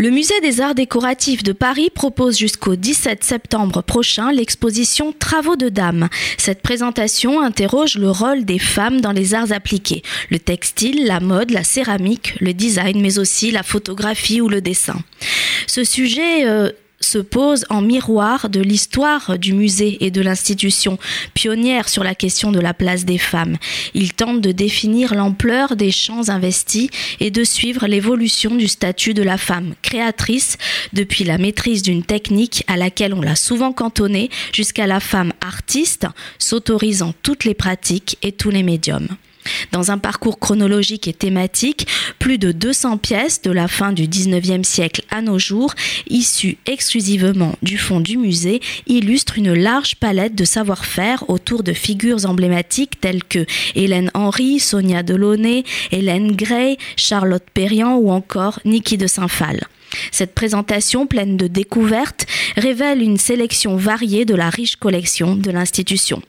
Le musée des arts décoratifs de Paris propose jusqu'au 17 septembre prochain l'exposition Travaux de dames. Cette présentation interroge le rôle des femmes dans les arts appliqués, le textile, la mode, la céramique, le design, mais aussi la photographie ou le dessin. Ce sujet euh, se pose en miroir de l'histoire du musée et de l'institution, pionnière sur la question de la place des femmes. Il tente de définir l'ampleur des champs investis et de suivre l'évolution du statut de la femme créatrice depuis la maîtrise d'une technique à laquelle on l'a souvent cantonnée jusqu'à la femme artiste s'autorisant toutes les pratiques et tous les médiums. Dans un parcours chronologique et thématique, plus de 200 pièces de la fin du 19e siècle à nos jours, issues exclusivement du fond du musée, illustrent une large palette de savoir-faire autour de figures emblématiques telles que Hélène Henry, Sonia Delaunay, Hélène Gray, Charlotte Perriand ou encore Niki de Saint-Phal. Cette présentation pleine de découvertes révèle une sélection variée de la riche collection de l'institution.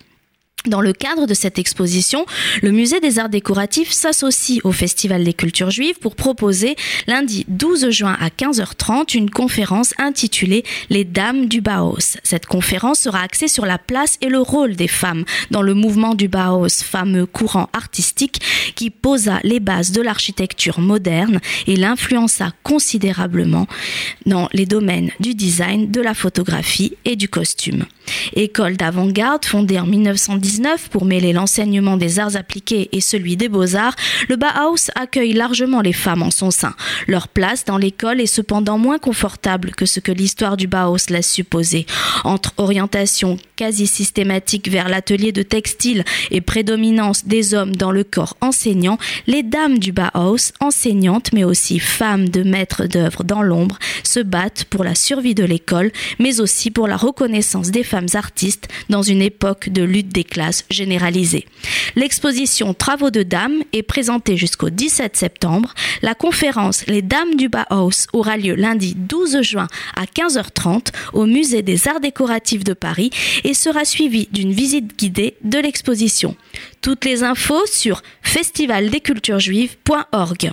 Dans le cadre de cette exposition, le Musée des Arts Décoratifs s'associe au Festival des Cultures Juives pour proposer lundi 12 juin à 15h30 une conférence intitulée Les Dames du Bauhaus. Cette conférence sera axée sur la place et le rôle des femmes dans le mouvement du Bauhaus, fameux courant artistique qui posa les bases de l'architecture moderne et l'influença considérablement dans les domaines du design, de la photographie et du costume. École d'avant-garde fondée en 1919 pour mêler l'enseignement des arts appliqués et celui des beaux-arts, le Bauhaus accueille largement les femmes en son sein. Leur place dans l'école est cependant moins confortable que ce que l'histoire du Bauhaus laisse supposer. Entre orientation quasi systématique vers l'atelier de textile et prédominance des hommes dans le corps enseignant, les dames du Bauhaus, enseignantes mais aussi femmes de maîtres d'œuvre dans l'ombre, se battent pour la survie de l'école, mais aussi pour la reconnaissance des femmes artistes dans une époque de lutte des classes généralisée. L'exposition Travaux de Dames est présentée jusqu'au 17 septembre. La conférence Les Dames du Bauhaus aura lieu lundi 12 juin à 15h30 au Musée des Arts Décoratifs de Paris et sera suivie d'une visite guidée de l'exposition. Toutes les infos sur festivaldesculturesjuives.org.